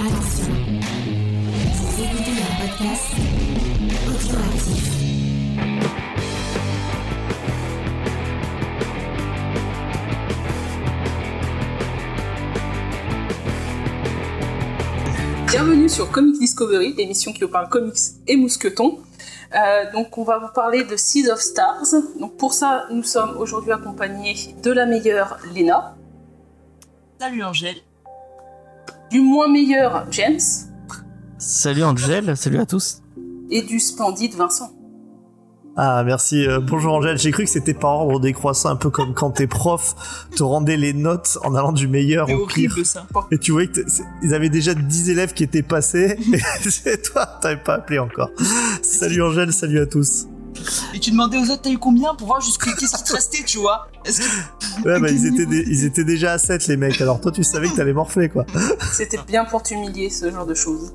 Attention, vous écoutez un podcast audioactif. Bienvenue sur Comic Discovery, l'émission qui vous parle comics et mousquetons. Euh, donc on va vous parler de Seeds of Stars. Donc pour ça, nous sommes aujourd'hui accompagnés de la meilleure Lena, Salut Angèle. Du moins meilleur James Salut Angel, salut à tous. et du splendide Vincent. Ah merci, euh, bonjour Angèle, j'ai cru que c'était par ordre décroissant, un peu comme quand tes profs te rendaient les notes en allant du meilleur C'est au pire. horrible ça. Et tu voyais qu'ils avaient déjà 10 élèves qui étaient passés, et c'est toi, t'avais pas appelé encore. Salut Angèle, salut à tous. Et tu demandais aux autres t'as eu combien pour voir jusqu'à qu'est-ce qui te restait, tu vois? Que Ouais, bah ils étaient, ils déjà à 7 les mecs, alors toi tu savais que t'allais morfler quoi. C'était bien pour t'humilier, ce genre de choses.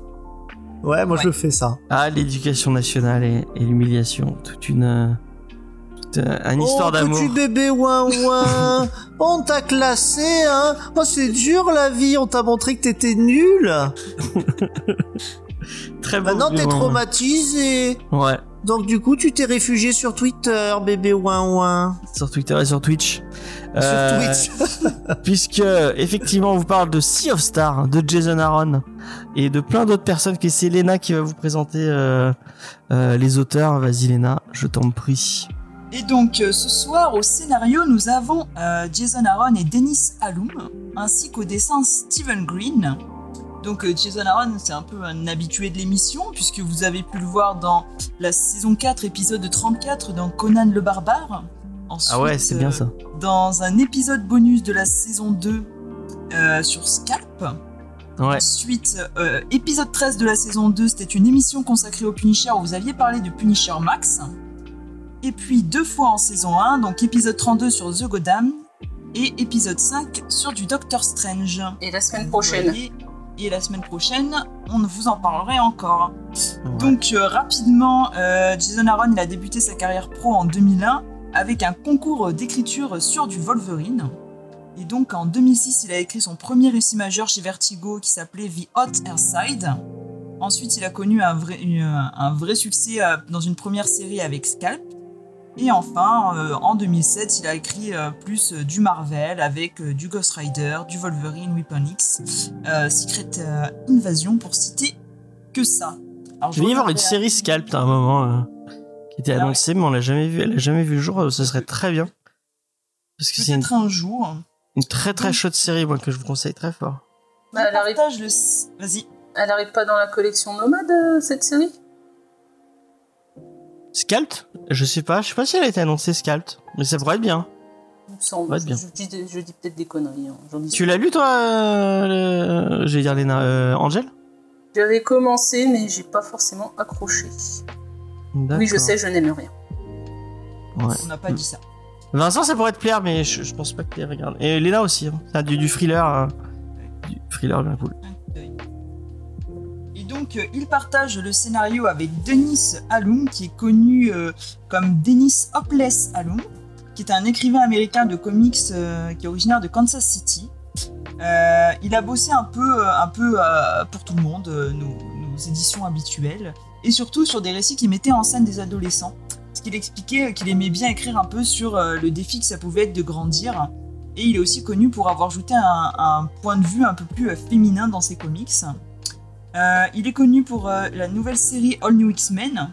Ouais, moi Ouais. je fais ça. Ah, l'éducation nationale et, et l'humiliation, toute une, toute, euh, une histoire oh, d'amour. petit bébé ouin ouin, on t'a classé hein. Oh c'est dur la vie, on t'a montré que t'étais nul. Très beau. Maintenant t'es traumatisé. Ouais, Donc du coup, tu t'es réfugié sur Twitter, bébé ouin ouin. sur Twitter et sur Twitch. Sur Euh, Twitch. Puisque, effectivement, on vous parle de Sea of Stars, de Jason Aaron et de plein d'autres personnes, que c'est Lena qui va vous présenter euh, euh, les auteurs. Vas-y Lena, je t'en prie. Et donc ce soir au scénario nous avons euh, Jason Aaron et Dennis Alum, ainsi qu'au dessin Stephen Green. Donc euh, Jason Aaron c'est un peu un habitué de l'émission puisque vous avez pu le voir dans la saison 4 épisode 34 dans Conan le barbare. Ensuite, Ah ouais, c'est bien euh, ça. Dans un épisode bonus de la saison 2 euh, sur Scalp. Ouais. Ensuite, euh, épisode 13 de la saison 2, c'était une émission consacrée au Punisher où vous aviez parlé de Punisher Max. Et puis deux fois en saison 1, donc épisode 32 sur The Goddam et épisode 5 sur du Doctor Strange. Et la semaine Vous prochaine. voyez, Et la semaine prochaine, on vous en parlerait encore. Ouais. Donc euh, rapidement, euh, Jason Aaron il a débuté sa carrière pro en 2001 avec un concours d'écriture sur du Wolverine. Et donc en 2006, il a écrit son premier récit majeur chez Vertigo qui s'appelait The Hot Air Side. Ensuite, il a connu un vrai, une- un vrai succès euh, dans une première série avec Scalp. Et enfin, euh, en 2007, il a écrit euh, plus euh, du Marvel avec euh, du Ghost Rider, du Wolverine, Weapon X, euh, Secret euh, Invasion pour citer que ça. Alors, Je vais y avoir une série Scalp à un moment euh, qui était Ah ouais. annoncée, mais on l'a jamais vu. Elle a jamais vu le jour. Ce serait très bien parce que c'est une, un jour. une très très chaude série, moi que je vous conseille très fort. Bah, elle, arrive, le. Vas-y. elle arrive pas dans la collection Nomade, cette série? Scalp Je sais pas. Je sais pas si elle a été annoncée Scalp, mais ça pourrait être bien. Semble. Va être bien. Je, dis, des- je dis peut-être des conneries. hein, j'en dis- Tu l'as lu toi euh, le- J'allais dire Léna. Euh, Angel? J'avais commencé, mais j'ai pas forcément accroché. Oui, je sais, je n'aime rien. Ouais. On n'a pas dit ça. Vincent, ça pourrait te plaire, mais je, je pense pas que tu regardes. Et Léna aussi. Hein. C'est du, du thriller. euh, du thriller bien cool. Il partage le scénario avec Denis Alum, qui est connu euh, comme Dennis Hopeless Alum, qui est un écrivain américain de comics euh, qui est originaire de Kansas City. Euh, il a bossé un peu, pour tout le monde, nos, éditions habituelles, et surtout sur des récits qui mettaient en scène des adolescents. Parce qu'il expliquait qu'il aimait bien écrire un peu sur le défi que ça pouvait être de grandir. Et il est aussi connu pour avoir ajouté un, point de vue un peu plus féminin dans ses comics. Euh, il est connu pour euh, la nouvelle série All New X-Men.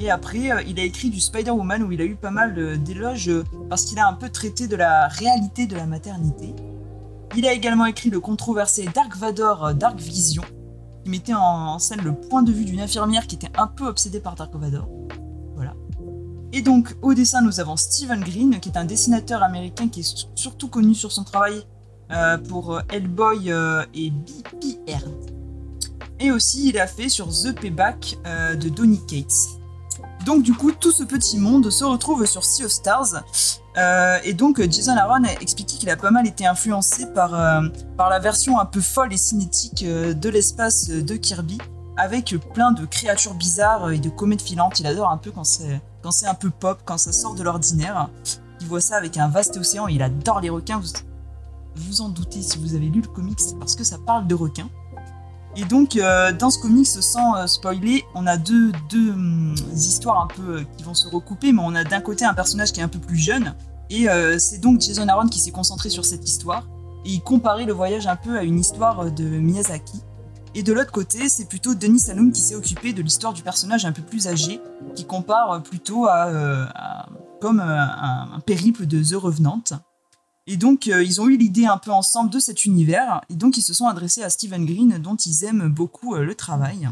Et après, euh, il a écrit du Spider-Woman où il a eu pas mal d'éloges parce qu'il a un peu traité de la réalité de la maternité. Il a également écrit le controversé Dark Vador Dark Vision, qui mettait en, scène le point de vue d'une infirmière qui était un peu obsédée par Dark Vador. Voilà. Et donc, au dessin, nous avons Stephen Green, qui est un dessinateur américain qui est surtout connu sur son travail pour Hellboy et BPR. Et aussi, il a fait sur The Payback euh, de Donny Cates. Donc, du coup, tout ce petit monde se retrouve sur Sea of Stars. Euh, et donc, Jason Aaron a expliqué qu'il a pas mal été influencé par, euh, par la version un peu folle et cinétique de l'espace de Kirby, avec plein de créatures bizarres et de comètes filantes. Il adore un peu quand c'est quand c'est un peu pop, quand ça sort de l'ordinaire. Il voit ça avec un vaste océan. Il adore les requins. Vous vous en doutez si vous avez lu le comics, parce que ça parle de requins. Et donc, euh, dans ce comics, sans euh, spoiler, on a deux, deux hum, histoires un peu euh, qui vont se recouper, mais on a d'un côté un personnage qui est un peu plus jeune, et euh, c'est donc Jason Aaron qui s'est concentré sur cette histoire, et il comparait le voyage un peu à une histoire de Miyazaki. Et de l'autre côté, c'est plutôt Denis Saloum qui s'est occupé de l'histoire du personnage un peu plus âgé, qui compare plutôt à, comme un, un périple de The Revenant. Et donc, euh, ils ont eu l'idée un peu ensemble de cet univers, et donc ils se sont adressés à Stephen Green, dont ils aiment beaucoup euh, le travail.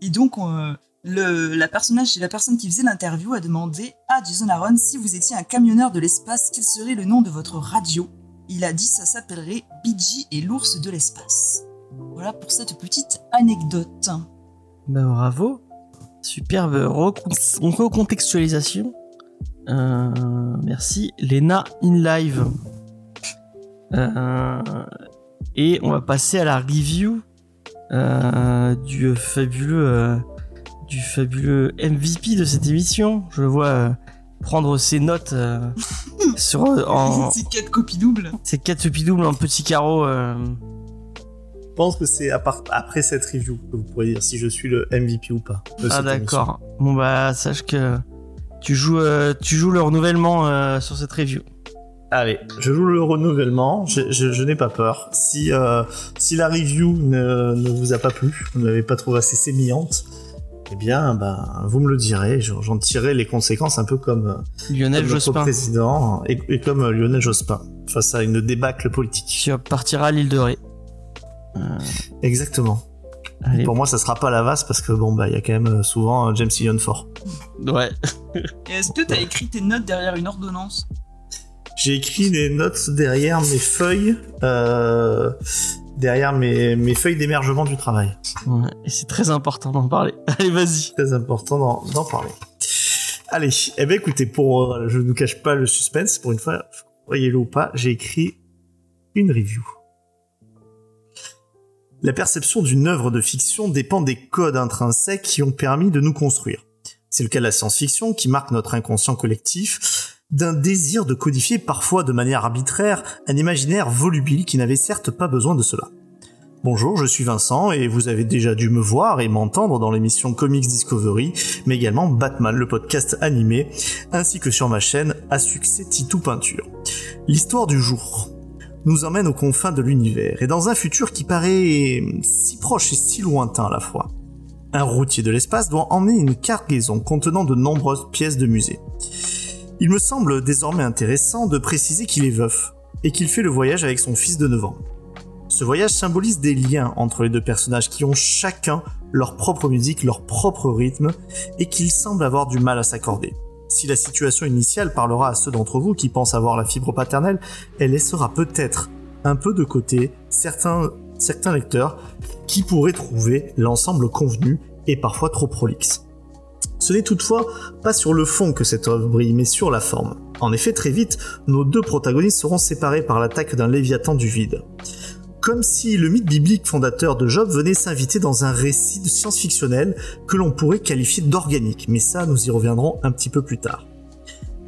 Et donc, euh, la, personne qui faisait l'interview a demandé à Jason Aaron si vous étiez un camionneur de l'espace, quel serait le nom de votre radio? Il a dit ça s'appellerait BG et l'ours de l'espace. Voilà pour cette petite anecdote. Bah, bravo. Superbe recon- recontextualisation. Euh, merci. Lena in live. Euh, et on va passer à la review euh, du fabuleux euh, du fabuleux MVP de cette émission. Je le vois euh, prendre ses notes euh, sur en C'est quatre copies doubles. ses quatre doubles en petits carreaux. euh, Je pense que c'est après cette review que vous pourrez dire si je suis le MVP ou pas. de Ah d'accord. Bon bah sache que tu joues euh, tu joues le renouvellement euh, sur cette review. Allez, je joue le renouvellement. Je, je- je n'ai pas peur. Si euh, si la review ne, ne vous a pas plu, vous ne l'avez pas trouvée assez sémillante, eh bien, ben, vous me le direz. J'en tirerai les conséquences un peu comme, Lionel comme Jospin. président et, et comme Lionel Jospin face à une débâcle politique. Tu partiras à l'île de Ré. Euh, Exactement. Allez. Pour moi, ça sera pas la vase parce que bon bah il y a quand même euh, souvent euh, James Ion fort. Ouais. Est-ce que t'as écrit tes notes derrière une ordonnance? J'ai écrit des notes derrière mes feuilles, euh, derrière mes, mes feuilles d'émergement du travail. Ouais, Et c'est très important d'en parler. Allez vas-y. Très important d'en d'en parler. Allez, eh ben écoutez, pour euh, je ne vous cache pas le suspense, pour une fois, voyez-le ou pas, j'ai écrit une review. La perception d'une œuvre de fiction dépend des codes intrinsèques qui ont permis de nous construire. C'est le cas de la science-fiction qui marque notre inconscient collectif d'un désir de codifier parfois de manière arbitraire un imaginaire volubile qui n'avait certes pas besoin de cela. Bonjour, je suis Vincent et vous avez déjà dû me voir et m'entendre dans l'émission Comics Discovery, mais également Batman, le podcast animé, ainsi que sur ma chaîne à succès Titou Peinture. L'histoire du jour nous emmène aux confins de l'univers et dans un futur qui paraît si proche et si lointain à la fois. Un routier de l'espace doit emmener une cargaison contenant de nombreuses pièces de musée. Il me semble désormais intéressant de préciser qu'il est veuf et qu'il fait le voyage avec son fils de 9 ans. Ce voyage symbolise des liens entre les deux personnages qui ont chacun leur propre musique, leur propre rythme et qu'ils semblent avoir du mal à s'accorder. Si la situation initiale parlera à ceux d'entre vous qui pensent avoir la fibre paternelle, elle laissera peut-être un peu de côté certains, lecteurs qui pourraient trouver l'ensemble convenu et parfois trop prolixe. Ce n'est toutefois pas sur le fond que cette œuvre brille, mais sur la forme. En effet, très vite, nos deux protagonistes seront séparés par l'attaque d'un léviathan du vide. Comme si le mythe biblique fondateur de Job venait s'inviter dans un récit de science-fictionnel que l'on pourrait qualifier d'organique, mais ça nous y reviendrons un petit peu plus tard.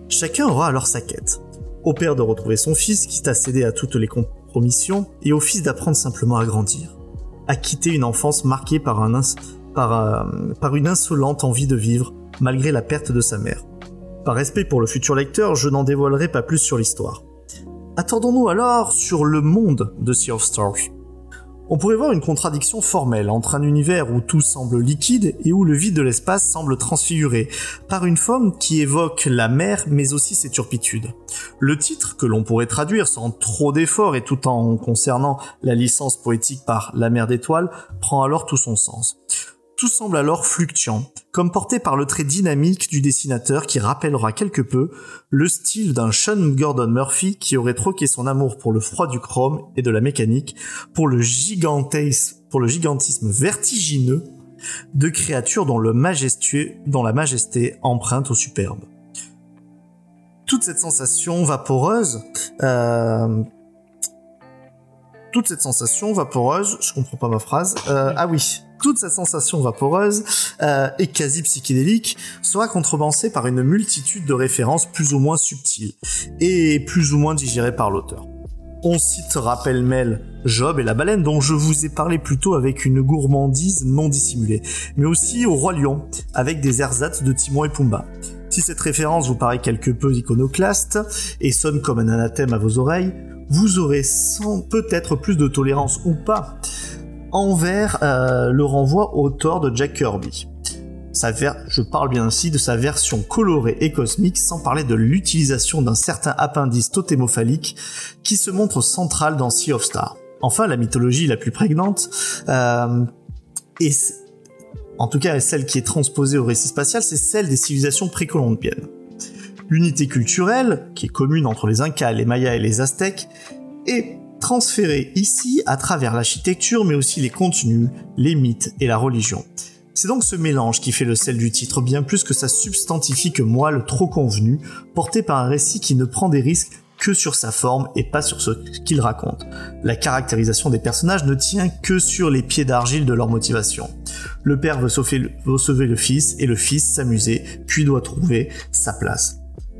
Chacun aura alors sa quête. Au père de retrouver son fils, quitte à céder à toutes les compromissions, et au fils d'apprendre simplement à grandir. À quitter une enfance marquée euh, par une insolente envie de vivre, malgré la perte de sa mère. Par respect pour le futur lecteur, je n'en dévoilerai pas plus sur l'histoire. Attendons-nous alors sur le monde de Sea of Stars. On pourrait voir une contradiction formelle entre un univers où tout semble liquide et où le vide de l'espace semble transfiguré par une forme qui évoque la mer mais aussi ses turpitudes. Le titre, que l'on pourrait traduire sans trop d'efforts et tout en concernant la licence poétique par La mer d'étoiles, prend alors tout son sens. Tout semble alors fluctuant, comme porté par le trait dynamique du dessinateur qui rappellera quelque peu le style d'un Sean Gordon Murphy qui aurait troqué son amour pour le froid du chrome et de la mécanique pour le gigantisme, pour le gigantisme vertigineux de créatures dont, le majestueux, dont la majesté emprunte au superbe. Toute cette sensation vaporeuse, euh, toute cette sensation vaporeuse, je comprends pas ma phrase, euh, ah oui, toute cette sensation vaporeuse euh, et quasi psychédélique sera contrebalancée par une multitude de références plus ou moins subtiles et plus ou moins digérées par l'auteur. On cite rappel-mêle Job et la baleine dont je vous ai parlé plus tôt avec une gourmandise non dissimulée, mais aussi au Roi Lion avec des ersatz de Timon et Pumba. Si cette référence vous paraît quelque peu iconoclaste et sonne comme un anathème à vos oreilles, vous aurez sans peut-être plus de tolérance ou pas envers euh, le renvoi au tort de Jack Kirby. Je parle bien ainsi de sa version colorée et cosmique, sans parler de l'utilisation d'un certain appendice totémophalique qui se montre central dans Sea of Stars. Enfin, la mythologie la plus prégnante, euh, en tout cas celle qui est transposée au récit spatial, c'est celle des civilisations précolombiennes. L'unité culturelle, qui est commune entre les Incas, les Mayas et les Aztèques, est transférée ici à travers l'architecture, mais aussi les contenus, les mythes et la religion. C'est donc ce mélange qui fait le sel du titre, bien plus que sa substantifie que moi, le trop convenu, porté par un récit qui ne prend des risques que sur sa forme et pas sur ce qu'il raconte. La caractérisation des personnages ne tient que sur les pieds d'argile de leur motivation. Le père veut sauver le fils et le fils s'amuser, puis doit trouver sa place.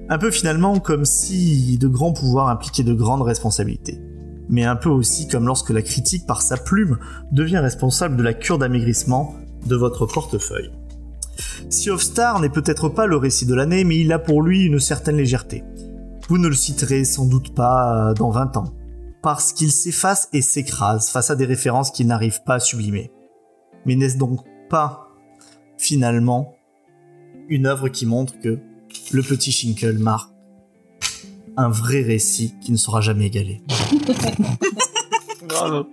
Un peu finalement comme si de grands pouvoirs impliquaient de grandes responsabilités. Mais un peu aussi comme lorsque la critique par sa plume devient responsable de la cure d'amaigrissement de votre portefeuille. Sea of Star n'est peut-être pas le récit de l'année, mais il a pour lui une certaine légèreté. Vous ne le citerez sans doute pas euh, dans 20 ans, parce qu'il s'efface et s'écrase face à des références qu'il n'arrive pas à sublimer. Mais n'est-ce donc pas, finalement, une œuvre qui montre que le petit Shinkle marque un vrai récit qui ne sera jamais égalé. Bravo.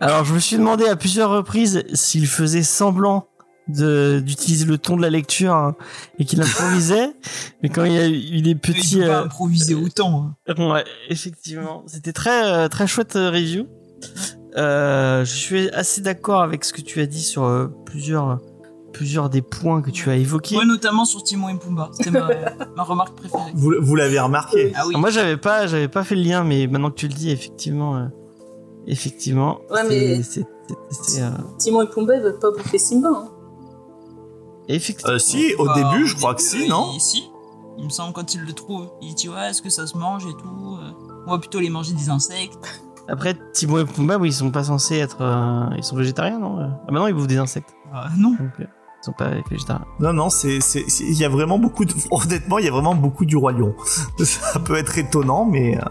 Alors, je me suis demandé à plusieurs reprises s'il faisait semblant d'utiliser le ton de la lecture hein, et qu'il improvisait mais quand il y a eu les petits il euh, improviser autant hein. ouais effectivement c'était très euh, très chouette euh, review je suis assez d'accord avec ce que tu as dit sur plusieurs plusieurs des points que tu as évoqués. Ouais, notamment sur Timon et Pumba. C'était ma, ma, remarque préférée. Vous, vous l'avez remarqué ah, oui. Moi, j'avais pas, j'avais pas fait le lien, mais maintenant que tu le dis, effectivement, euh, effectivement. Ouais, mais euh... Timon et Pumba, ils veulent pas bouffer Simba. Hein. Effectivement. Euh, si, au bah, début, je crois début, que si, non il, Si. Il me semble quand il le trouve, il dit ouais, est-ce que ça se mange et tout. euh, On va plutôt les manger des insectes. Après, Timon et Pumba, oui, ils sont pas censés être, euh, ils sont végétariens, non Ah bah non, ils bouffent des insectes. Euh, non. Donc, euh, sont pas végétariens. Non, non, c'est, il y a vraiment beaucoup de, honnêtement, il y a vraiment beaucoup du roi lion. Ça peut être étonnant, mais euh,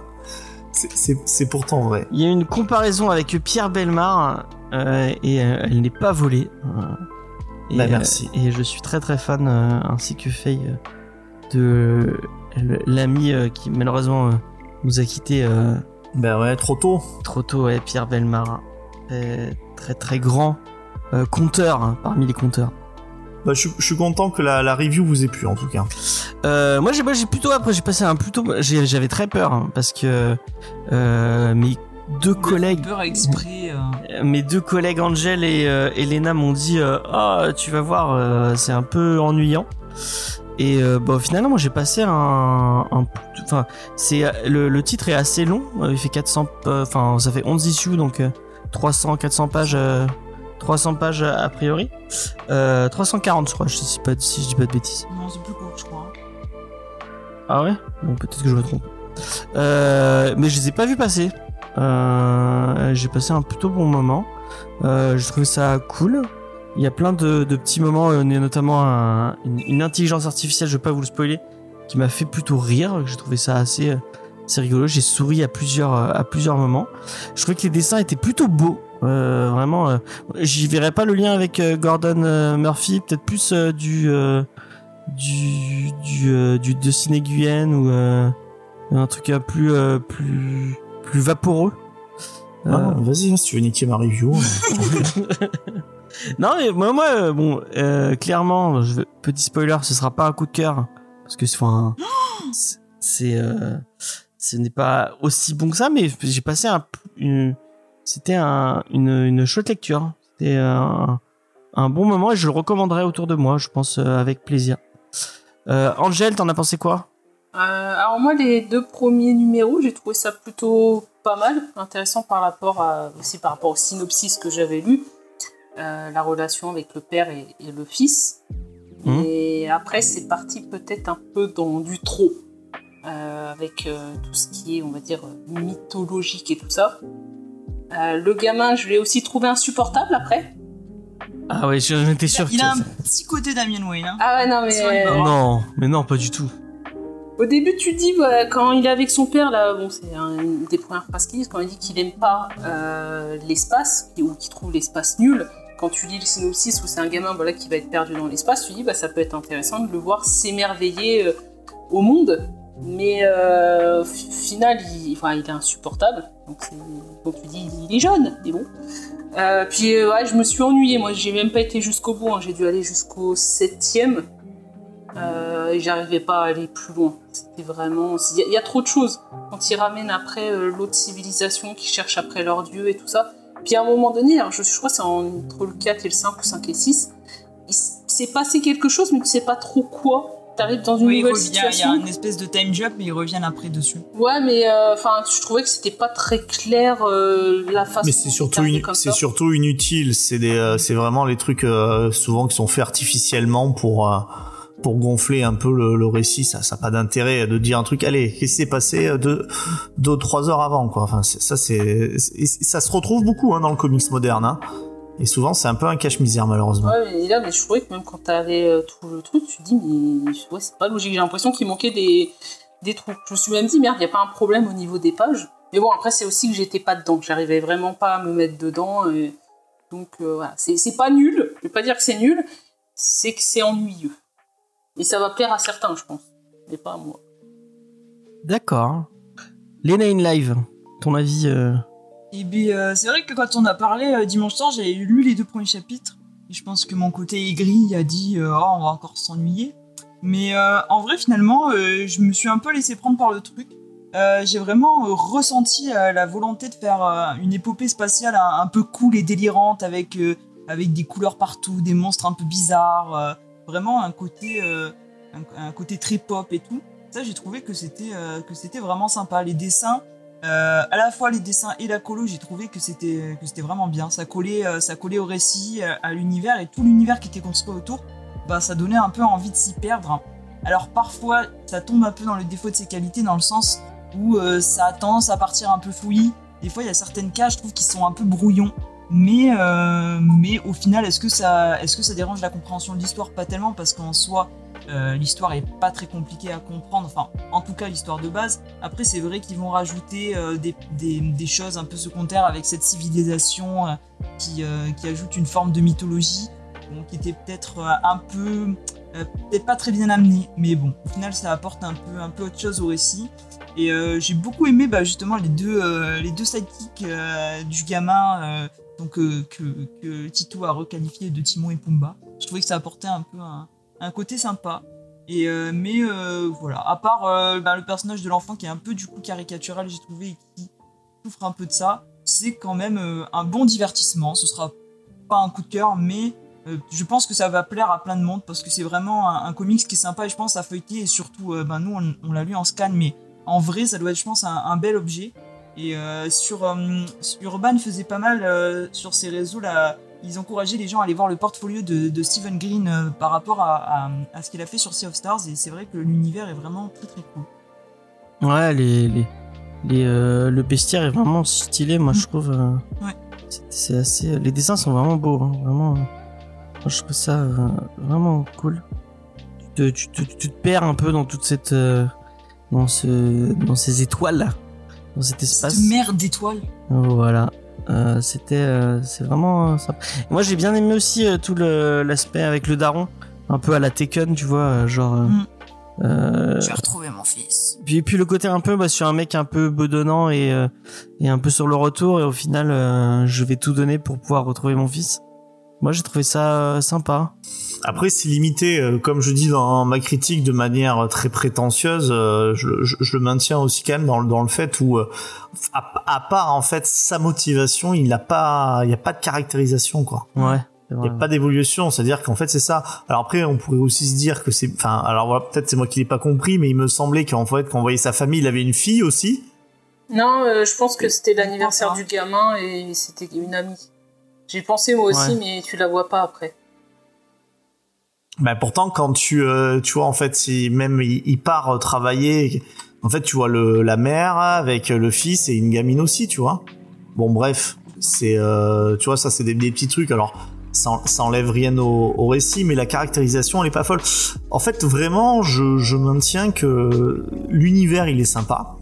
c'est, pourtant vrai. Il y a une comparaison avec Pierre Belmar euh, et euh, elle n'est pas volée. Euh, et, Bah, merci. et je suis très très fan, ainsi que Faye, de l'ami qui malheureusement nous a quitté Ben ouais, trop tôt. trop tôt, ouais, Pierre Belmar. Très très, très grand conteur hein, parmi les conteurs. Bah, je, suis- je suis content que la, la review vous ait plu, en tout cas. Euh, moi j'ai moi, j'ai plutôt après j'ai passé un plutôt j'avais très peur hein, parce que euh, mes deux collègues Peur exprès. euh, mes deux collègues Angel et euh, Elena m'ont dit euh, ah tu vas voir euh, c'est un peu ennuyant et euh, bah finalement moi j'ai passé un, enfin c'est le, le titre est assez long il fait 400 euh, enfin ça fait 11 issues donc euh, 300 400 pages euh, 300 pages a priori euh, 340 je crois je sais pas si je dis pas de bêtises Non, c'est plus court, je crois. ah ouais? Bon, peut-être que je me trompe. Euh, mais je les ai pas vus passer. Euh, j'ai passé un plutôt bon moment. Euh, je trouvais ça cool. Il y a plein de, de petits moments, euh, notamment un- une, une intelligence artificielle, je vais pas vous le spoiler, qui m'a fait plutôt rire. J'ai trouvé ça assez, euh, assez rigolo. J'ai souri à plusieurs, euh, à plusieurs moments. Je trouvais que les dessins étaient plutôt beaux. Euh, vraiment, euh, j'y verrais pas le lien avec euh, Gordon euh, Murphy, peut-être plus euh, du, euh, du, du, euh, du de Ciné Guyenne ou euh, un truc euh, plus, euh, plus, plus vaporeux. Euh, Ah, vas-y, hein, si tu veux niquer ma review. euh. non mais moi, moi euh, bon, euh, clairement, je veux- petit spoiler, ce sera pas un coup de cœur parce que c'est, enfin, c'est- c'est, euh, ce n'est pas aussi bon que ça, mais j'ai passé un, une, c'était un, une, une chouette lecture. C'était un, un bon moment et je le recommanderais autour de moi, je pense, euh, avec plaisir. Euh, Angel, t'en as pensé quoi? Euh, alors moi, les deux premiers numéros, j'ai trouvé ça plutôt pas mal, intéressant par rapport à, aussi par rapport au synopsis que j'avais lu, euh, la relation avec le père et, et le fils. Mhm. Et après, c'est parti peut-être un peu dans du trop. euh, avec euh, tout ce qui est, on va dire, mythologique et tout ça. Euh, le gamin, je l'ai aussi trouvé insupportable après. Ah ouais, j'en étais sûr Il que a un petit côté Damien Wayne. Hein. Ah ouais, non, mais. Non, mais non, pas du tout. au début, tu dis, quand il est avec son père, là, bon, c'est un- une des premières phrases qu'il dit, quand il dit qu'il aime pas euh, l'espace, ou qu'il trouve l'espace nul. Quand tu lis le synopsis où c'est un gamin voilà, qui va être perdu dans l'espace, tu dis, bah, ça peut être intéressant de le voir s'émerveiller euh, au monde. Mais euh, final, il, est insupportable. Donc, tu dis, il est jeune, mais bon. Euh, puis euh, ouais, je me suis ennuyée, moi j'ai même pas été jusqu'au bout, hein. j'ai dû aller jusqu'au septième. Euh, et j'arrivais pas à aller plus loin. C'était vraiment. Il y, a- trop de choses. Quand ils ramènent après l'autre civilisation qui cherche après leur dieu et tout ça. Puis à un moment donné, alors, je, je crois que c'est entre le 4 et le 5 ou 5 et 6, il s'est passé quelque chose, mais tu sais pas trop quoi. T'arrives dans une Oui, il nouvelle revient, il y a situation. une espèce de time jump, mais ils reviennent après dessus. Ouais, mais euh, enfin, je trouvais que c'était pas très clair euh, la façon. Mais dont c'est surtout, c'est surtout inutile. C'est des, euh, c'est vraiment les trucs euh, souvent qui sont faits artificiellement pour euh, pour gonfler un peu le, le récit. Ça, ça a pas d'intérêt de dire un truc. Allez, qu'est-ce qui s'est passé deux, deux, trois heures avant, quoi. Enfin, ça, c'est, c'est- ça se retrouve beaucoup hein, dans le comics moderne. Hein. Et souvent, c'est un peu un cache-misère, malheureusement. Ouais, mais là, mais je trouvais que même quand t'avais euh, tout le truc, tu te dis, mais ouais, c'est pas logique. J'ai l'impression qu'il manquait des, des trous. Je me suis même dit, merde, il a pas un problème au niveau des pages. Mais bon, après, c'est aussi que j'étais pas dedans. J'arrivais vraiment pas à me mettre dedans. et Donc, euh, voilà. C'est c'est pas nul. Je vais pas dire que c'est nul. C'est que c'est ennuyeux. Et ça va plaire à certains, je pense. Mais pas à moi. D'accord. Lena in live, ton avis euh, Et puis, euh, c'est vrai que quand on a parlé euh, dimanche soir, j'avais lu les deux premiers chapitres. Et je pense que mon côté aigri a dit euh, Oh, on va encore s'ennuyer. Mais en vrai, finalement, je me suis un peu laissé prendre par le truc. J'ai vraiment ressenti la volonté de faire une épopée spatiale un, peu cool et délirante avec, avec des couleurs partout, des monstres un peu bizarres. vraiment un côté, côté très pop et tout. Ça, j'ai trouvé que c'était que c'était vraiment sympa. Les dessins, euh, à la fois les dessins et la colo, j'ai trouvé que c'était que c'était vraiment bien. Ça collait, euh, ça collait au récit, euh, à l'univers et tout l'univers qui était construit autour. Bah, ça donnait un peu envie de s'y perdre. Alors parfois, ça tombe un peu dans le défaut de ses qualités, dans le sens où ça a tendance à partir un peu fouillis. Des fois, il y a certaines cases, je trouve, qui sont un peu brouillons. Mais, mais au final, est-ce que, ça, est-ce que ça dérange la compréhension de l'histoire? Pas tellement, parce qu'en soi, euh, l'histoire est pas très compliquée à comprendre. Enfin, en tout cas, l'histoire de base. Après, c'est vrai qu'ils vont rajouter euh, des, des- choses un peu secondaires avec cette civilisation euh, qui, qui ajoute une forme de mythologie qui était peut-être un peu. peut-être pas très bien amenée. Mais bon, au final, ça apporte un peu, un peu autre chose au récit. Et j'ai beaucoup aimé bah, justement les deux, les deux sidekicks du gamin donc, que, que Tito a requalifié de Timon et Pumba. Je trouvais que ça apportait un peu un, un côté sympa. Et euh, mais euh, voilà, à part euh, bah, le personnage de l'enfant qui est un peu du coup caricatural, j'ai trouvé, et qui souffre un peu de ça, c'est quand même un bon divertissement. Ce sera pas un coup de cœur, mais je pense que ça va plaire à plein de monde parce que c'est vraiment un, un comics qui est sympa et je pense à feuilleter et surtout, ben, nous on, l'a lu en scan, mais en vrai ça doit être je pense un, un bel objet. Et sur, Urban faisait pas mal sur ses réseaux là, ils encourageaient les gens à aller voir le portfolio de, de Stephen Green euh, par rapport à, à- à ce qu'il a fait sur Sea of Stars et c'est vrai que l'univers est vraiment très très cool. Ouais, les, les, les, euh, le bestiaire est vraiment stylé, moi je trouve. euh, Ouais. c'est- assez. Les dessins sont vraiment beaux, hein, vraiment. moi, je trouve ça vraiment cool. Tu te, tu, te, tu te perds un peu dans toute cette. dans, ce, dans ces étoiles là, dans cet espace. Cette merde d'étoiles. Voilà. Euh, c'était euh, c'est vraiment euh, sympa. Et Moi j'ai bien aimé aussi euh, tout le l'aspect avec le daron, un peu à la Taken, tu vois, euh, genre euh, Mm. euh, J'ai retrouvé mon fils. puis, puis le côté un peu bah, sur un mec un peu bedonnant et, euh, et un peu sur le retour et au final euh, je vais tout donner pour pouvoir retrouver mon fils. Moi j'ai trouvé ça euh, sympa. Après, c'est limité, euh, comme je dis dans ma critique, de manière très prétentieuse. euh, je, je- je le maintiens aussi quand même dans, le- dans le fait où, euh, à, à part en fait sa motivation, il n'a pas, il n'y a pas de caractérisation quoi. Ouais. Il n'y a pas d'évolution, c'est-à-dire qu'en fait c'est ça. Alors après, on pourrait aussi se dire que c'est, enfin, alors voilà, peut-être c'est moi qui l'ai pas compris, mais il me semblait qu'en fait, quand on voyait sa famille, il avait une fille aussi. Non, euh, je pense que c'était l'anniversaire du gamin et c'était une amie. J'ai pensé moi aussi, Ouais. mais tu la vois pas après. Bah pourtant, quand tu, euh, tu vois, en fait, si même il, il part euh, travailler, En fait, tu vois le la mère avec le fils et une gamine aussi, tu vois. Bon, bref, c'est euh, tu vois ça, c'est des, des petits trucs. Alors ça, ça enlève rien au, au récit, mais la caractérisation elle est pas folle. En fait, vraiment, je, je maintiens que l'univers il est sympa.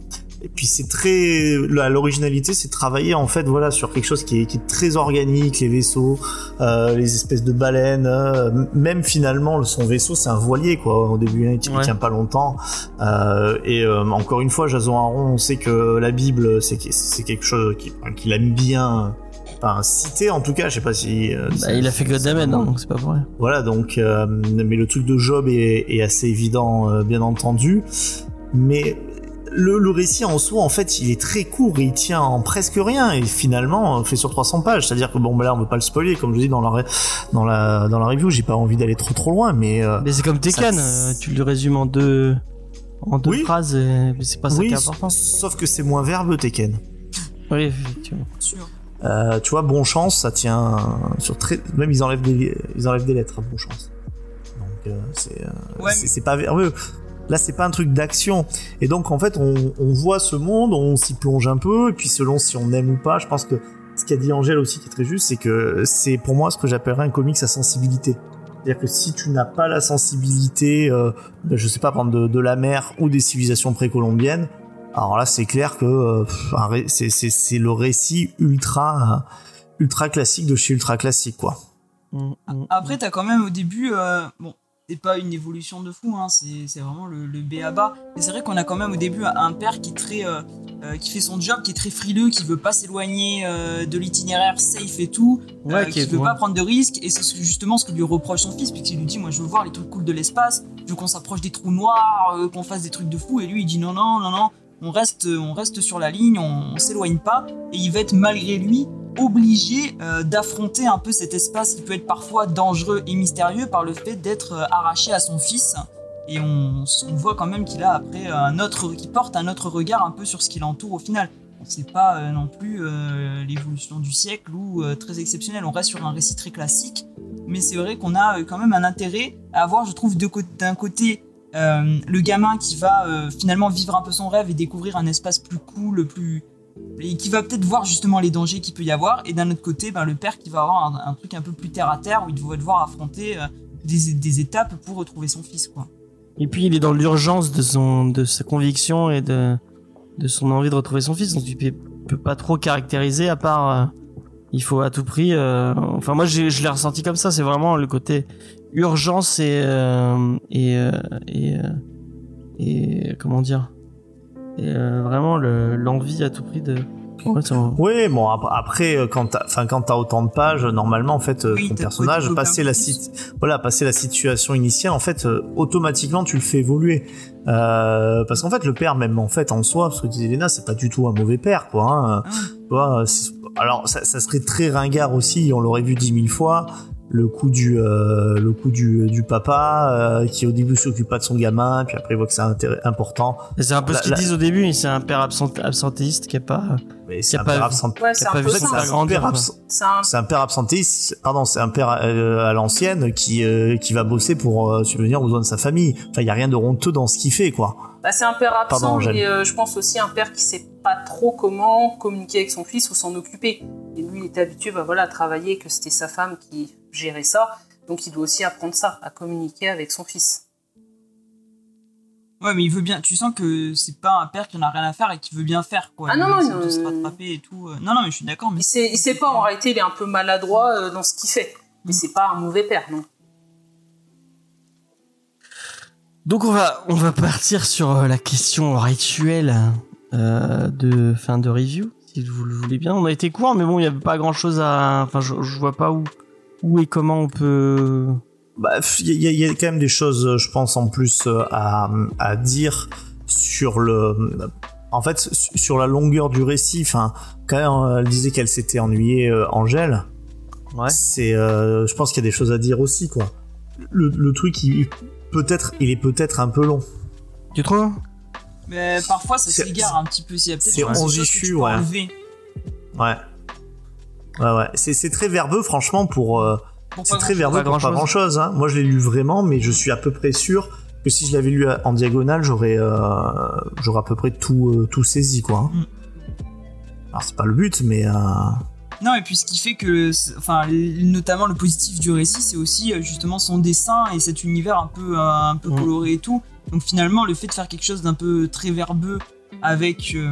Et puis c'est très l'originalité, c'est travailler en fait voilà sur quelque chose qui est, qui est très organique, les vaisseaux, euh, les espèces de baleines, euh, même finalement son vaisseau c'est un voilier quoi. Au début il Ouais. tient pas longtemps. Euh, et encore une fois, Jason Aaron, on sait que la Bible c'est c'est quelque chose qu'il aime bien. Enfin, citer en tout cas, je sais pas si. euh, Bah, il a fait Goddamen, hein, donc c'est pas rien. voilà, donc, euh, mais le truc de Job est, est assez évident, euh, bien entendu. Mais le, le récit en soi, en fait, il est très court et il tient en presque rien. Et finalement, fait sur 300 pages. C'est-à-dire que bon, bah là, on veut pas le spoiler, comme je dis dans la, dans la, dans la review, j'ai pas envie d'aller trop trop loin, mais. euh, Mais c'est comme Tekken, Ça- euh, tu le résumes en deux, en deux Oui. phrases, c'est pas ça oui, qui est important. sauf que c'est moins verbeux, Tekken. Oui, effectivement. Sûr. Euh, tu vois, bon chance, ça tient sur très. Même ils enlèvent des, ils enlèvent des lettres à bon chance. Donc euh, c'est, euh, Ouais, c'est, c'est pas verbeux. Là, c'est pas un truc d'action. Et donc, en fait, on, on voit ce monde, on s'y plonge un peu, et puis selon si on aime ou pas, je pense que ce qu'a dit Angèle aussi qui est très juste, c'est que c'est pour moi ce que j'appellerais un comics à sensibilité. C'est-à-dire que si tu n'as pas la sensibilité, euh, ben, je sais pas, prendre de, de la mer ou des civilisations précolombiennes, alors là, c'est clair que euh, c'est, c'est, c'est le récit ultra, ultra classique de chez ultra classique, quoi. Mm, mm. Après, t'as quand même au début, euh, bon, c'est pas une évolution de fou, hein, c'est vraiment le, le B à bas. Mais c'est vrai qu'on a quand même au début un père qui est très, euh, euh, qui fait son job, qui est très frileux, qui veut pas s'éloigner euh, de l'itinéraire safe et tout, Ouais, qui qui veut pas prendre de risques. Et c'est ce- justement ce que lui reproche son fils, puisqu'il lui dit, moi je veux voir les trucs cool de l'espace, je veux qu'on s'approche des trous noirs, qu'on fasse des trucs de fou. Et lui il dit non, non, non, non, on reste, on reste sur la ligne, on, on s'éloigne pas. Et il va être malgré lui obligé euh, d'affronter un peu cet espace qui peut être parfois dangereux et mystérieux par le fait d'être euh, arraché à son fils. Et on, voit quand même qu'il a après un autre, qu'il porte un autre regard un peu sur ce qui l'entoure au final. C'est pas euh, non plus euh, l'évolution du siècle ou euh, très exceptionnel. On reste sur un récit très classique, mais c'est vrai qu'on a euh, quand même un intérêt à avoir, je trouve, d'un côté euh, le gamin qui va euh, finalement vivre un peu son rêve et découvrir un espace plus cool, plus et qui va peut-être voir justement les dangers qu'il peut y avoir, et d'un autre côté, ben, le père qui va avoir un, truc un peu plus terre à terre où il va devoir affronter euh, des, des étapes pour retrouver son fils, quoi. Et puis il est dans l'urgence de de sa conviction et de, de son envie de retrouver son fils. Donc tu peux pas trop caractériser à part, euh, il faut à tout prix. euh, enfin moi je l'ai ressenti comme ça. C'est vraiment le côté urgence et et et comment dire et euh, vraiment le- l'envie à tout prix de. Ouais, c'est un- Oui, bon ap- après euh, quand t'as, enfin quand t'as autant de pages, normalement en fait euh, Oui, ton personnage passer la sit- voilà passer la situation initiale en fait euh, automatiquement tu le fais évoluer euh, parce qu'en fait le père même en fait en soi ce que disait Elena c'est pas du tout un mauvais père quoi. Hein, Ah. tu vois, alors ça, ça serait très ringard aussi on l'aurait vu dix mille fois le coup du euh, le coup du, du papa euh, qui au début s'occupe pas de son gamin puis après il voit que c'est intérêt- important C'est un peu La- ce qu'ils la- disent au début. C'est un père absent- absentéiste qui a pas. mais Qui c'est a un pas père absent Ouais, qui c'est a un un grandir. père quoi. absent C'est un un père absentiste, pardon, c'est un père euh, à l'ancienne qui euh, qui va bosser pour euh, subvenir aux besoins de sa famille. Enfin, il y a rien de honteux dans ce qu'il fait, quoi. Bah, c'est un père absent, Pardon, mais euh, je pense aussi un père qui sait pas trop comment communiquer avec son fils ou s'en occuper. Et lui, il était habitué bah, voilà, à travailler, que c'était sa femme qui gérait ça. Donc il doit aussi apprendre ça, à communiquer avec son fils. Ouais, mais il veut bien. Tu sens que c'est pas un père qui en a rien à faire et qui veut bien faire, quoi. Ah non, Il non, non, de se euh, rattraper et tout. euh. Non, non, mais je suis d'accord. Mais Il sait, il sait pas, en réalité, il est un peu maladroit euh, dans ce qu'il fait. Mais Mm. c'est pas un mauvais père, non. Donc on va on va partir sur la question rituelle euh, de fin de review si vous le voulez bien. On a été court mais bon il y a pas grand chose à enfin je, je vois pas où où et comment on peut Bah, il y, a- il y a quand même des choses, euh, je pense, en plus euh, à, à dire sur le. En fait, su- sur la longueur du récit. Enfin, quand elle disait qu'elle s'était ennuyée, euh, Angèle. Ouais. C'est, euh, je pense qu'il y a des choses à dire aussi, quoi. Le, le truc, il peut-être, il est peut-être un peu long. Tu trouves? Mais parfois, ça C'est- s'égare un petit peu. Il y a peut-être c'est des choses que onzichu, tu peux ouais. enlever Ouais. Ouais, ouais. C'est, c'est très verbeux, franchement, pour. euh, pour c'est pas très verbeux Pas pour pas grand chose. Hein. Moi, je l'ai lu vraiment, mais je suis à peu près sûr que si je l'avais lu en diagonale, j'aurais euh, j'aurais à peu près tout, euh, tout saisi, quoi. Mm. Alors, c'est pas le but, mais. euh, Non, et puis ce qui fait que, enfin, notamment le positif du récit, c'est aussi justement son dessin et cet univers un peu, un peu Mm. coloré et tout. Donc finalement, le fait de faire quelque chose d'un peu très verbeux avec, euh,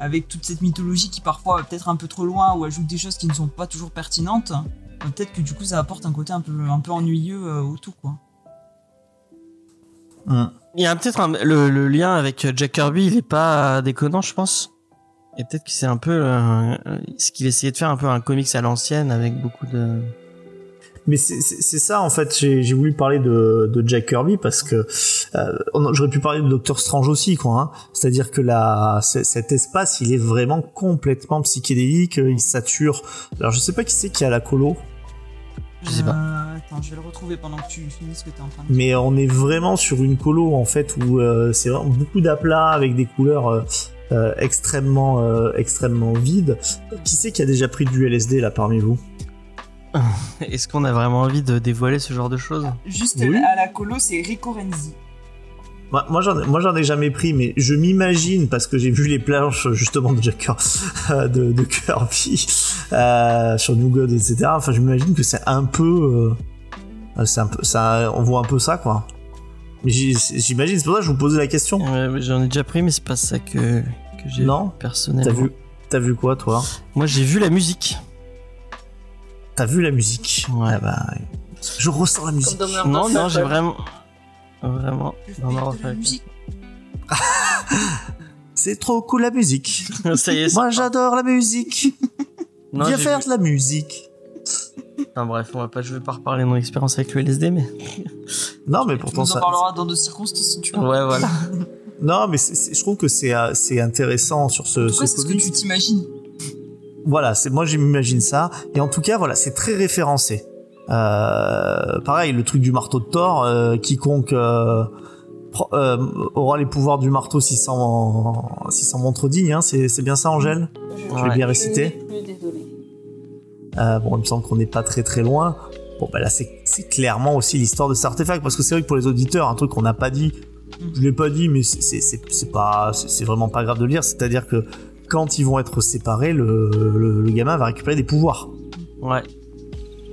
avec toute cette mythologie qui parfois va peut-être un peu trop loin ou ajoute des choses qui ne sont pas toujours pertinentes, euh, peut-être que du coup ça apporte un côté un peu, un peu ennuyeux euh, au tout, quoi. mm. Il y a peut-être un- le, le lien avec Jack Kirby, il est pas déconnant, je pense. Et peut-être que c'est un peu euh, ce qu'il essayait de faire un peu un comics à l'ancienne avec beaucoup de. Mais c'est c'est- c'est ça en fait, j'ai j'ai voulu parler de, de Jack Kirby parce que euh, j'aurais pu parler de Doctor Strange aussi quoi. Hein. C'est-à-dire que la, cet espace il est vraiment complètement psychédélique, euh, il sature. Alors je sais pas qui c'est qui a la colo, Je sais pas. Euh, attends, je vais le retrouver pendant que tu finis ce que tu es en train de mais on est vraiment sur une colo en fait où euh, c'est vraiment beaucoup d'aplats avec des couleurs euh, euh, extrêmement euh, extrêmement vides. Qui c'est qui a déjà pris du LSD là parmi vous? Est-ce qu'on a vraiment envie de dévoiler ce genre de choses? Juste Oui. à la colo, c'est Rico Renzi. Moi, moi, j'en ai- jamais pris, mais je m'imagine parce que j'ai vu les planches justement de Jack Kir- de, de Kirby euh, sur New God, etc. Enfin, je m'imagine que c'est un peu, euh, c'est un peu, ça, on voit un peu ça, quoi. J'imagine, c'est pour ça que je vous posais la question. Ouais, J'en ai déjà pris, mais c'est pas ça que, que j'ai Non? personnellement. T'as vu, t'as vu quoi, toi? Moi, j'ai vu la musique. T'as vu la musique Ouais. Ah bah, je ressens la musique. Comme dans Non, non, j'ai vraiment. Vraiment. La musique. C'est trop cool la musique. Ça y est. Moi, j'adore la musique. Non, Viens faire vu- de la musique. Enfin, bref, on va pas, je vais pas reparler de mon expérience avec le LSD, mais. Non, mais pourtant nous en ça. parleras dans d'autres circonstances si tu veux. Ouais, voilà. Non, mais je trouve que c'est euh, intéressant sur ce, En c'est ce que tu t'imagines. Voilà, c'est moi j'imagine ça. Et en tout cas, voilà, c'est très référencé. Euh, pareil, le truc du marteau de Thor, euh, quiconque euh, pro- euh, aura les pouvoirs du marteau s'il s'en s'il s'en montre digne. Hein, c'est c'est bien ça, Angèle? Je Je l'ai Ouais. bien je récité. désolé. Euh, bon, il me semble qu'on n'est pas très très loin. Bon, bah là, c'est c'est clairement aussi l'histoire de cet artefact, parce que c'est vrai que pour les auditeurs, un truc qu'on n'a pas dit, je l'ai pas dit, mais c'est- c'est c'est- c'est pas, c'est c'est vraiment pas grave de le dire. C'est-à-dire que quand ils vont être séparés, le, le, le gamin va récupérer des pouvoirs. Ouais.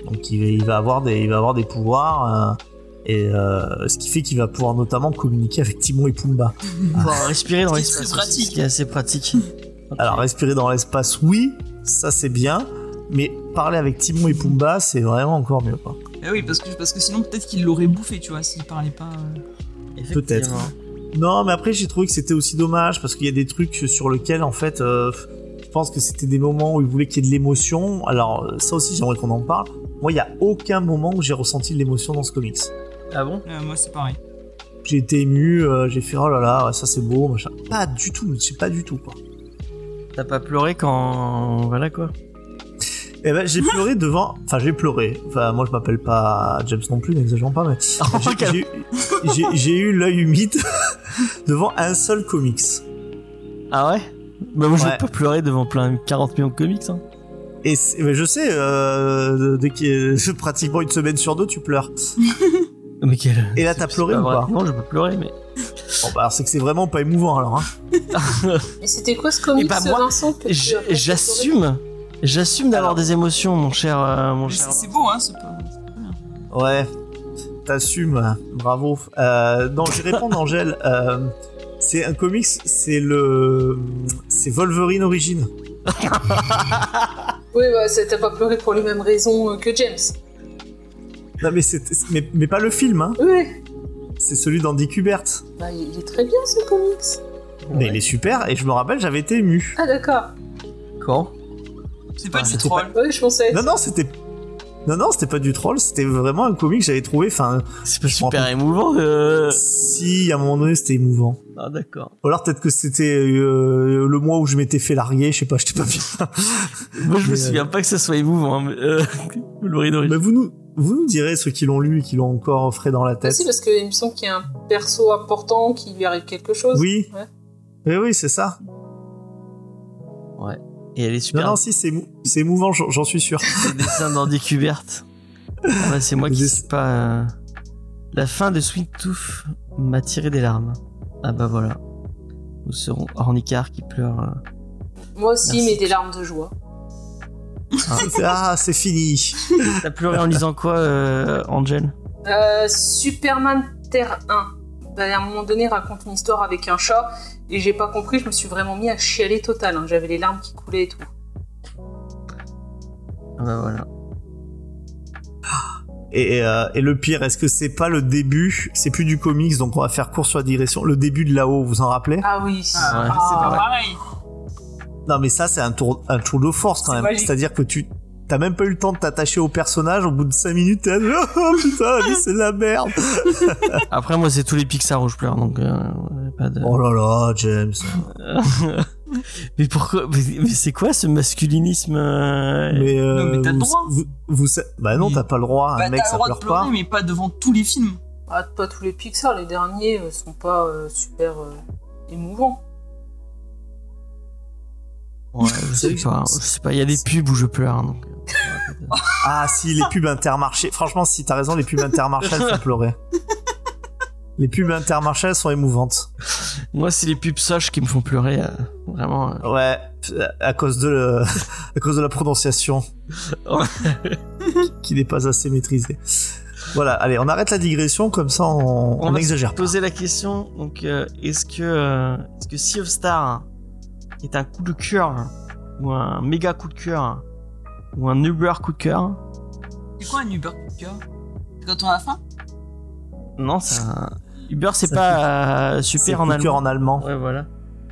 Donc il, il va avoir des, il va avoir des pouvoirs. euh, et euh, ce qui fait qu'il va pouvoir notamment communiquer avec Timon et Pumba. Pouvoir respirer dans C'est l'espace. aussi, pratique. Assez pratique. Alors respirer dans l'espace, oui, ça c'est bien. Mais parler avec Timon et Pumba, c'est vraiment encore mieux. Quoi. Eh oui, parce que, parce que sinon, peut-être qu'il l'aurait bouffé, tu vois, s'il parlait pas. euh. Peut-être. Non, mais après j'ai trouvé que c'était aussi dommage parce qu'il y a des trucs sur lesquels en fait, euh, je pense que c'était des moments où il voulait qu'il y ait de l'émotion. Alors euh, ça aussi j'aimerais qu'on en parle. Moi, il y a aucun moment où j'ai ressenti de l'émotion dans ce comics. Ah bon? Euh, moi, c'est pareil. J'ai été ému, euh, j'ai fait oh là là, ça c'est beau, machin. Pas du tout, je sais pas du tout quoi. T'as pas pleuré quand. Voilà quoi? Eh ben j'ai pleuré devant, enfin j'ai pleuré. Enfin moi je m'appelle pas James non plus, n'exagérons pas, mais j'ai j'ai eu l'œil humide devant un seul comics. Ah ouais? Bah, moi, je Ouais. vais pas pleurer devant plein 40 millions de comics. Hein. Et mais je sais, euh, dès a pratiquement une semaine sur deux, tu pleures. Mais quel. Et là, t'as pleuré ou pas? Non, je peux pleurer, mais. Bon, bah, alors c'est que c'est vraiment pas émouvant alors. Hein. Et c'était quoi ce comics, Eh ben, moi, Vincent que J'assume. J'assume d'avoir Alors. des émotions, mon cher. euh, mon Mais cher. c'est beau, hein, c'est pas. c'est pas bien. Ouais, t'assumes, bravo. Euh, non, je vais répondre Angèle. Euh, c'est un comics, c'est le, c'est Wolverine Origin. Oui, bah, ça t'a pas pleuré pour les mêmes raisons euh, que James. Non mais c'est, mais, mais pas le film, hein. Oui. C'est celui d'Andy Kubert. Bah, il est très bien ce comics. Mais il est super et je me rappelle, j'avais été ému. Ah, d'accord. Quand? C'est pas Ah, du troll. Oui, je pensais. Non non, c'était, non non, c'était pas du troll, c'était vraiment un comic que j'avais trouvé. Enfin, C'est pas super émouvant. euh. si à un moment donné c'était émouvant. Ah, d'accord. Ou alors peut-être que c'était euh, le mois où je m'étais fait larguer, je sais pas, j'étais pas bien. Moi, je me Mais, souviens pas que ça soit émouvant. hein, mais, euh, Mais vous nous, vous nous direz ceux qui l'ont lu et qui l'ont encore frais dans la Ah, tête. si, parce qu'il me semble qu'il y a un perso important qui lui arrive quelque chose. Oui. Ouais. Oui, oui, c'est ça. Et elle est Non, super. non, si, c'est c'est émouvant, j'en suis sûr. Le dessin d'Andy Kubert. Ah c'est moi qui sais pas. euh, La fin de Sweet Tooth m'a tiré des larmes. Ah bah voilà. Nous serons Ornicar qui pleure. euh. Moi aussi, Merci. mais des larmes de joie. Ah, c'est fini. T'as pleuré en lisant quoi, euh, Angel? Euh, Superman Terre 1. Ben, à un moment donné, raconte une histoire avec un chat, et j'ai pas compris, je me suis vraiment mis à chialer total. hein. J'avais les larmes qui coulaient et tout. Ah bah voilà. Et, euh, et le pire, est-ce que c'est pas le début? C'est plus du comics, donc on va faire court sur la digression. Le début de là-haut, vous en rappelez? Ah oui. Ah, Ouais. c'est pas pareil. Non, mais ça, c'est un tour, un tour de force quand même. C'est-à-dire que tu t'as même pas eu le temps de t'attacher au personnage. Au bout de 5 minutes, t'es là, oh putain, la vie, c'est de la merde. Après, moi, c'est tous les Pixar où je pleure, donc euh, ouais, pas de. Oh là là, James. mais pourquoi Mais, mais c'est quoi ce masculinisme euh, Mais, euh, Non, mais t'as le droit. Vous, bah non, t'as pas le droit. Bah, un mec, t'as ça pleure pleurer, pas. mais pas devant tous les films. Ah, pas tous les Pixar, les derniers euh, sont pas euh, super euh, émouvants. Ouais, je sais pas. Je sais pas. Il y a des pubs où je pleure, donc. Ah si, les pubs intermarchés. Franchement, si t'as raison, les pubs intermarchés, elles font pleurer. Les pubs intermarchés, elles sont émouvantes. Moi, c'est les pubs soches qui me font pleurer, euh, vraiment. euh. Ouais, à cause de, le- à cause de la prononciation. qui n'est pas assez maîtrisée. Voilà, allez, on arrête la digression, comme ça on On on va n'exagère se pas. poser la question. Donc, euh, est-ce que, euh, est-ce que Sea of Star est un coup de cœur ou un méga coup de cœur ou un Uber coup de cœur C'est quoi un Uber coup de cœur C'est quand on a faim? Non, c'est un... Uber, c'est pas euh, super en allemand. en allemand. Ouais, voilà.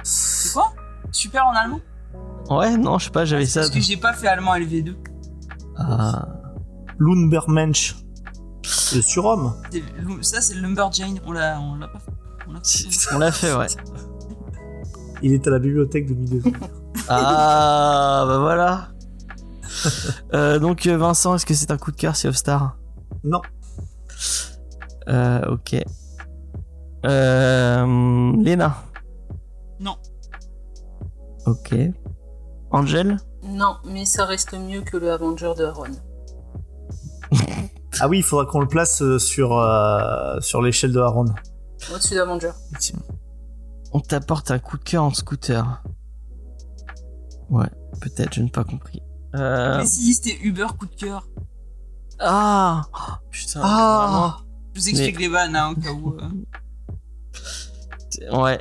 C'est quoi? Super en allemand? Ouais, non, je sais pas, j'avais ça. Parce que j'ai pas fait allemand LV2. Ah. Lundbermensch. Le surhomme. Ça, c'est le Lumberjane. On l'a on l'a pas fait. On l'a fait. On l'a fait, ouais. Il est à la bibliothèque de Milieu. Ah, bah voilà. Euh, donc, euh, Vincent, est-ce que c'est un coup de cœur, Sea of Star Non. Euh, ok. Euh, Léna Non. Ok. Angel Non, mais ça reste mieux que le Avenger de Aaron. Ah oui, il faudra qu'on le place sur, euh, sur l'échelle de Aaron. Au-dessus d'Avenger. On t'apporte un coup de cœur en scooter. Ouais, peut-être, je n'ai pas compris. Euh, Mais si, c'était Uber coup de cœur. Ah Oh, Putain, Ah Je vous explique les vannes, hein, au cas où. euh. Ouais.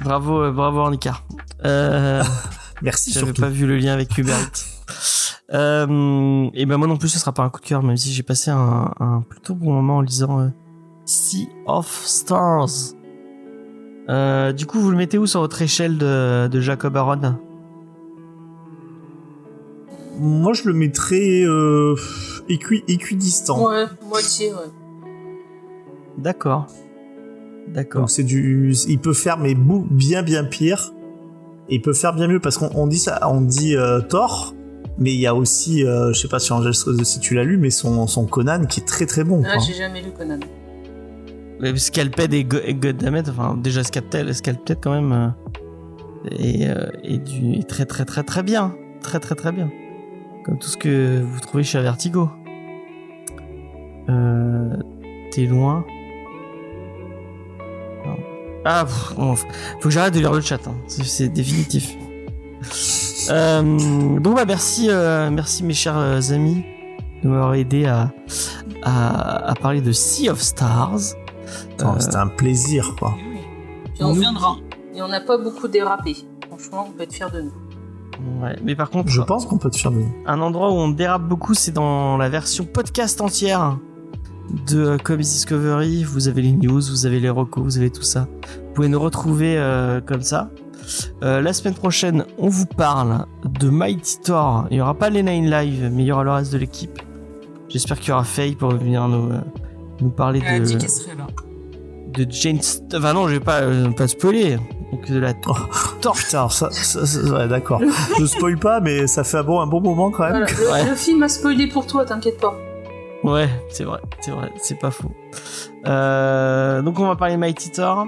Bravo, euh, bravo Ornica. Euh, Merci J'avais surtout. pas vu le lien avec Uber. Euh, et ben moi non plus, ce sera pas un coup de cœur, même si j'ai passé un, un plutôt bon moment en lisant euh, Sea of Stars. Euh, du coup, vous le mettez où sur votre échelle de, de Jacob Aaron Moi, je le mettrais euh, équi- équidistant. Ouais, moitié, ouais. D'accord. D'accord. Donc c'est du, il peut faire mais bien bien pire. Et il peut faire bien mieux parce qu'on on dit ça, on dit euh, Thor, mais il y a aussi, euh, je sais pas si Angel si tu l'as lu, mais son, son Conan qui est très très bon. Ah, j'ai jamais lu Conan. Mais Scalped et, Go et Goddammit, enfin déjà Scalped, Scalped quand même, euh, et, euh, et du est très très très très bien, très très très bien, comme tout ce que vous trouvez chez Vertigo. Euh, T'es loin. Non. Ah, pff, bon, faut que j'arrête de lire le chat, hein. c'est définitif. Euh, donc bah merci, euh, merci mes chers euh, amis de m'avoir aidé à, à, à parler de Sea of Stars. Euh, C'était un plaisir quoi. Puis On reviendra. et on n'a pas beaucoup dérapé. Franchement, on peut être fiers de nous. Ouais, mais par contre, Je pense qu'on peut te faire de un endroit où on dérape beaucoup, c'est dans la version podcast entière de Comics Discovery. Vous avez les news, vous avez les recos, vous avez tout ça. Vous pouvez nous retrouver euh, comme ça. Euh, la semaine prochaine, on vous parle de Mighty Thor. Il n'y aura pas les Nine Live, mais il y aura le reste de l'équipe. J'espère qu'il y aura Faye pour venir nous, euh, nous parler Elle a dit de, qu'elle serait là. de Jane. St- Enfin non, je vais pas, euh, pas spoiler. Donc de la Oh, putain, ça, ça- ça- ouais, d'accord. Je spoil pas, mais ça fait un bon, un bon moment quand même. Voilà, le, Ouais. le film a spoilé pour toi, t'inquiète pas. Ouais, c'est vrai, c'est vrai, c'est pas faux. Euh, donc on va parler Mighty Thor.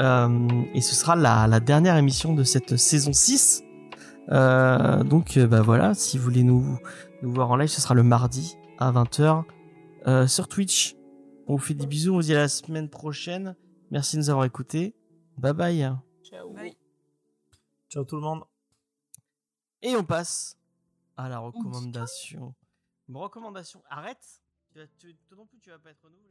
Euh, et ce sera la, la dernière émission de cette saison 6. Euh, donc euh, bah voilà, si vous voulez nous, nous voir en live, ce sera le mardi à 20h euh, sur Twitch. On vous fait des bisous, on vous dit à la semaine prochaine. Merci de nous avoir écoutés. Bye bye. Ciao. Bye. Ciao tout le monde. Et on passe à la recommandation. Une recommandation. Arrête. Tu vas, tu, toi non plus, tu vas pas être renouvelé.